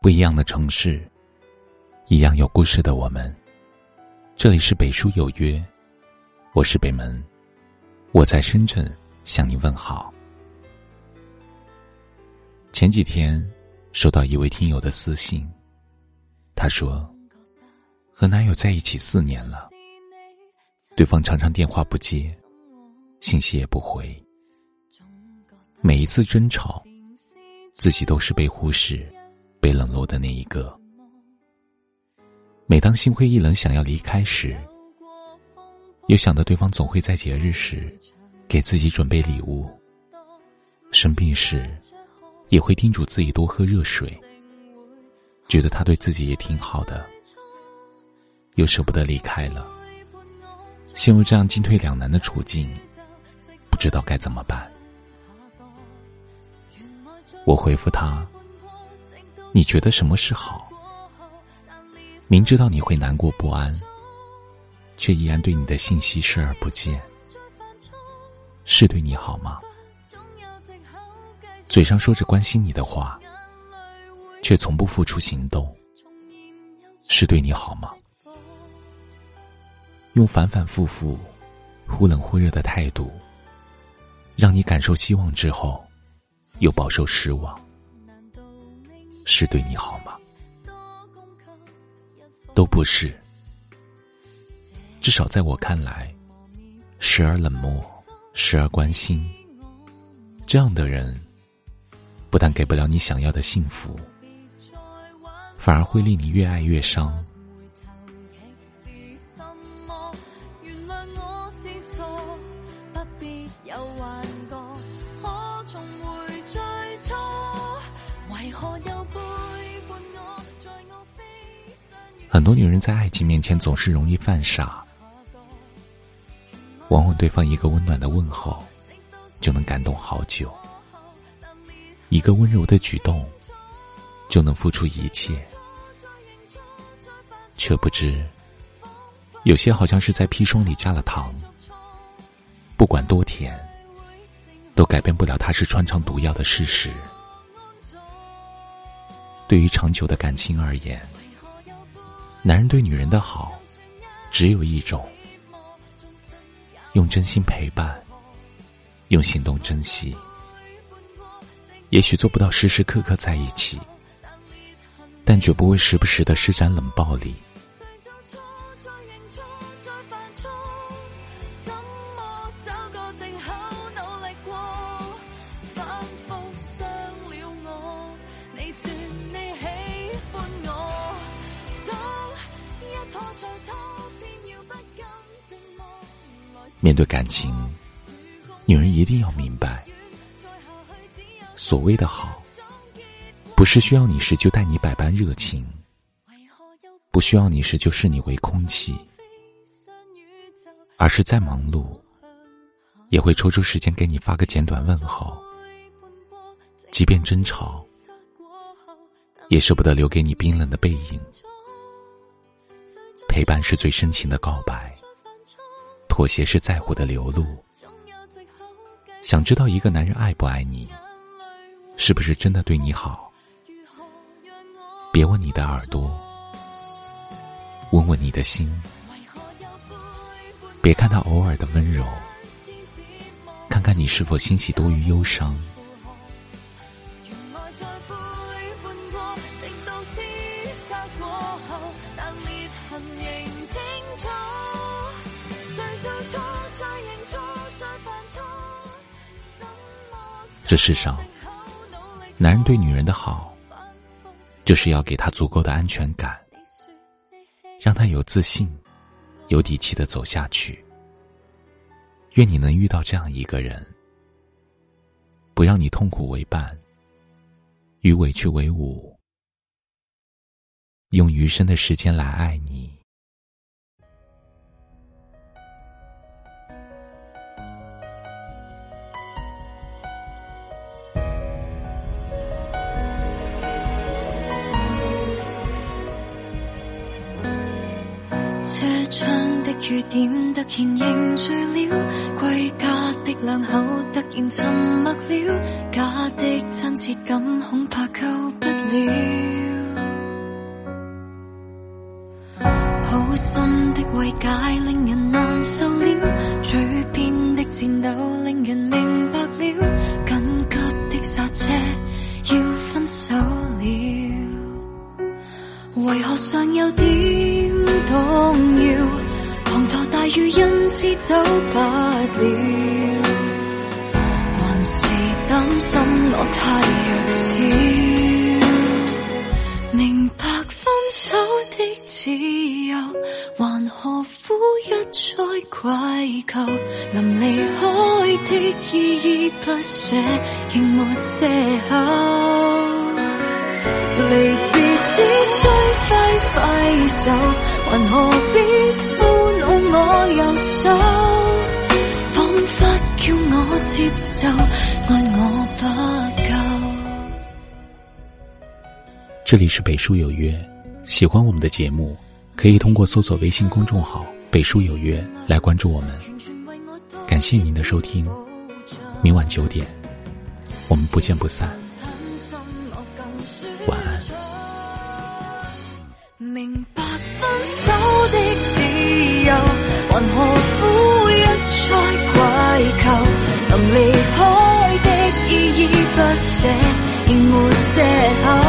不一样的城市，一样有故事的我们。这里是北书有约，我是北门，我在深圳向你问好。前几天收到一位听友的私信，他说和男友在一起四年了，对方常常电话不接，信息也不回，每一次争吵，自己都是被忽视。被冷落的那一个，每当心灰意冷想要离开时，又想到对方总会在节日时给自己准备礼物，生病时也会叮嘱自己多喝热水，觉得他对自己也挺好的，又舍不得离开了，陷入这样进退两难的处境，不知道该怎么办。我回复他。你觉得什么是好？明知道你会难过不安，却依然对你的信息视而不见，是对你好吗？嘴上说着关心你的话，却从不付出行动，是对你好吗？用反反复复、忽冷忽热的态度，让你感受希望之后，又饱受失望。是对你好吗？都不是。至少在我看来，时而冷漠，时而关心，这样的人，不但给不了你想要的幸福，反而会令你越爱越伤。很多女人在爱情面前总是容易犯傻，往往对方一个温暖的问候，就能感动好久；一个温柔的举动，就能付出一切，却不知有些好像是在砒霜里加了糖，不管多甜，都改变不了它是穿肠毒药的事实。对于长久的感情而言，男人对女人的好，只有一种：用真心陪伴，用行动珍惜。也许做不到时时刻刻在一起，但绝不会时不时的施展冷暴力。面对感情，女人一定要明白，所谓的好，不是需要你时就待你百般热情，不需要你时就视你为空气，而是再忙碌，也会抽出时间给你发个简短问候，即便争吵，也舍不得留给你冰冷的背影。陪伴是最深情的告白。妥协是在乎的流露。想知道一个男人爱不爱你，是不是真的对你好？别问你的耳朵，问问你的心。别看他偶尔的温柔，看看你是否欣喜多于忧伤。这世上，男人对女人的好，就是要给她足够的安全感，让她有自信、有底气的走下去。愿你能遇到这样一个人，不让你痛苦为伴，与委屈为伍，用余生的时间来爱你。雨点突然凝住了，归家的两口突然沉默了，假的亲切感恐怕救不了，好心的慰解令人难受了，嘴边的颤抖令人明白了。走不了，还是担心我太弱小。明白分手的自由，还何苦一再跪求？临离开的依依不舍，仍没借口。离别只需挥挥手，还何必我右手？仿佛叫我接受，爱我不够。这里是北书有约，喜欢我们的节目，可以通过搜索微信公众号“北书有约”来关注我们。感谢您的收听，明晚九点，我们不见不散。share